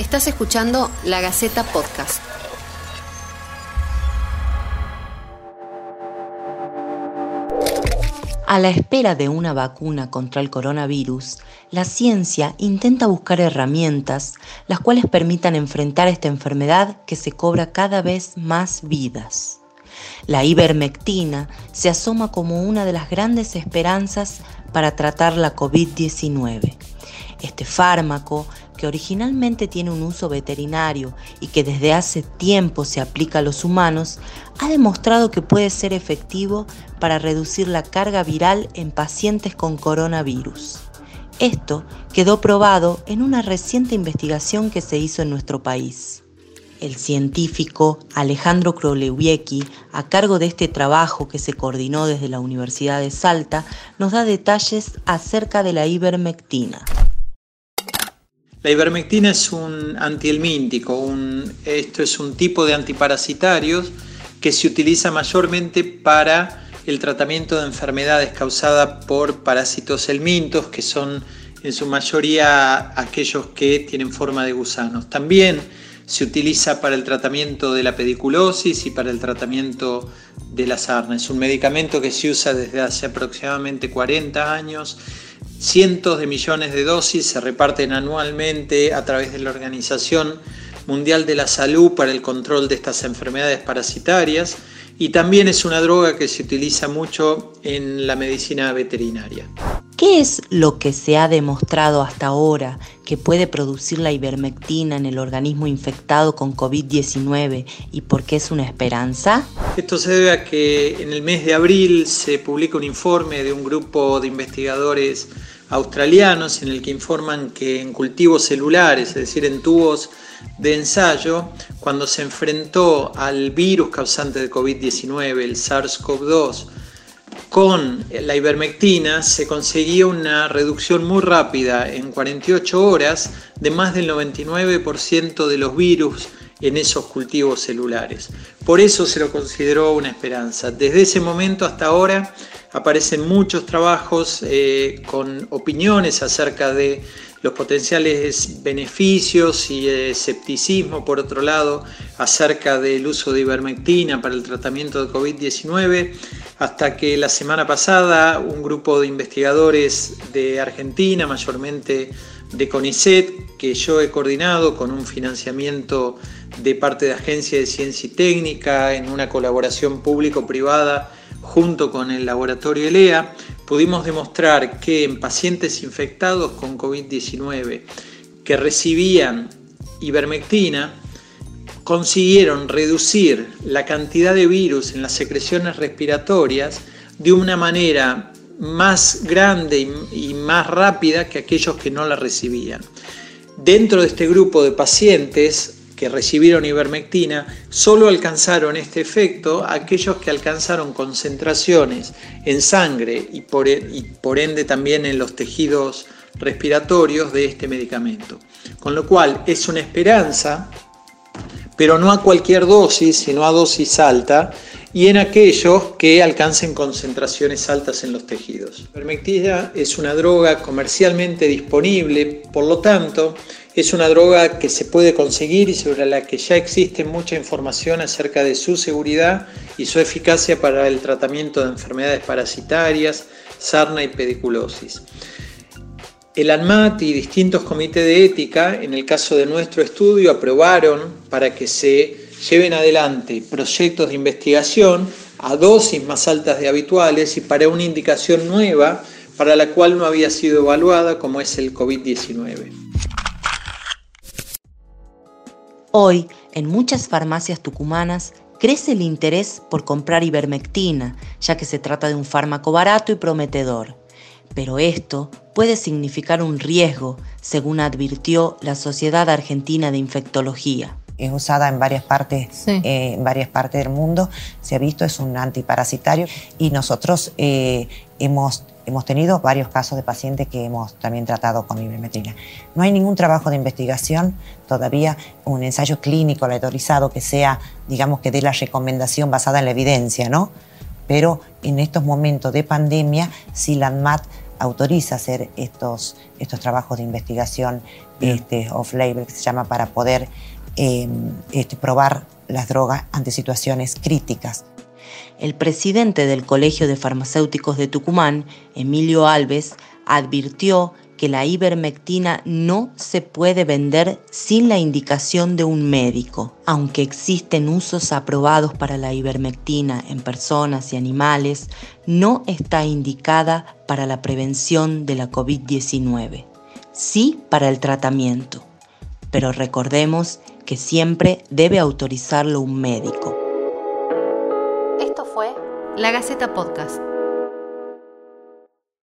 Estás escuchando La Gaceta Podcast. A la espera de una vacuna contra el coronavirus, la ciencia intenta buscar herramientas las cuales permitan enfrentar esta enfermedad que se cobra cada vez más vidas. La ivermectina se asoma como una de las grandes esperanzas para tratar la COVID-19. Este fármaco, que originalmente tiene un uso veterinario y que desde hace tiempo se aplica a los humanos, ha demostrado que puede ser efectivo para reducir la carga viral en pacientes con coronavirus. Esto quedó probado en una reciente investigación que se hizo en nuestro país. El científico Alejandro Krolewiecki, a cargo de este trabajo que se coordinó desde la Universidad de Salta, nos da detalles acerca de la ivermectina. La ivermectina es un antihelmíntico, esto es un tipo de antiparasitarios que se utiliza mayormente para el tratamiento de enfermedades causadas por parásitos helmintos, que son en su mayoría aquellos que tienen forma de gusanos. También se utiliza para el tratamiento de la pediculosis y para el tratamiento de la sarna. Es un medicamento que se usa desde hace aproximadamente 40 años. Cientos de millones de dosis se reparten anualmente a través de la Organización Mundial de la Salud para el control de estas enfermedades parasitarias y también es una droga que se utiliza mucho en la medicina veterinaria. ¿Qué es lo que se ha demostrado hasta ahora que puede producir la ivermectina en el organismo infectado con COVID-19 y por qué es una esperanza? Esto se debe a que en el mes de abril se publica un informe de un grupo de investigadores australianos en el que informan que en cultivos celulares, es decir, en tubos de ensayo, cuando se enfrentó al virus causante de COVID-19, el SARS-CoV-2, con la ivermectina se conseguía una reducción muy rápida en 48 horas de más del 99% de los virus en esos cultivos celulares. Por eso se lo consideró una esperanza. Desde ese momento hasta ahora aparecen muchos trabajos eh, con opiniones acerca de los potenciales beneficios y escepticismo, por otro lado, acerca del uso de ivermectina para el tratamiento de COVID-19, hasta que la semana pasada un grupo de investigadores de Argentina, mayormente de CONICET, que yo he coordinado con un financiamiento de parte de Agencia de Ciencia y Técnica en una colaboración público-privada junto con el laboratorio ELEA, pudimos demostrar que en pacientes infectados con COVID-19 que recibían ivermectina, consiguieron reducir la cantidad de virus en las secreciones respiratorias de una manera más grande y más rápida que aquellos que no la recibían. Dentro de este grupo de pacientes que recibieron ivermectina, solo alcanzaron este efecto aquellos que alcanzaron concentraciones en sangre y por, e, y por ende también en los tejidos respiratorios de este medicamento. Con lo cual es una esperanza, pero no a cualquier dosis, sino a dosis alta, y en aquellos que alcancen concentraciones altas en los tejidos. La ivermectina es una droga comercialmente disponible, por lo tanto, es una droga que se puede conseguir y sobre la que ya existe mucha información acerca de su seguridad y su eficacia para el tratamiento de enfermedades parasitarias, sarna y pediculosis. El ANMAT y distintos comités de ética, en el caso de nuestro estudio, aprobaron para que se lleven adelante proyectos de investigación a dosis más altas de habituales y para una indicación nueva para la cual no había sido evaluada como es el COVID-19. Hoy, en muchas farmacias tucumanas, crece el interés por comprar ivermectina, ya que se trata de un fármaco barato y prometedor. Pero esto puede significar un riesgo, según advirtió la Sociedad Argentina de Infectología es usada en varias partes, eh, en varias partes del mundo, se ha visto, es un antiparasitario y nosotros eh, hemos hemos tenido varios casos de pacientes que hemos también tratado con ivermectina. No hay ningún trabajo de investigación, todavía un ensayo clínico aleatorizado que sea, digamos, que dé la recomendación basada en la evidencia, ¿no? Pero en estos momentos de pandemia, si la ANMAT autoriza hacer estos, estos trabajos de investigación este, off-label, que se llama, para poder este, probar las drogas ante situaciones críticas. El presidente del Colegio de Farmacéuticos de Tucumán, Emilio Alves, advirtió que la ivermectina no se puede vender sin la indicación de un médico. Aunque existen usos aprobados para la ivermectina en personas y animales, no está indicada para la prevención de la COVID-19. Sí para el tratamiento, pero recordemos que siempre debe autorizarlo un médico. Esto fue La Gaceta Podcast.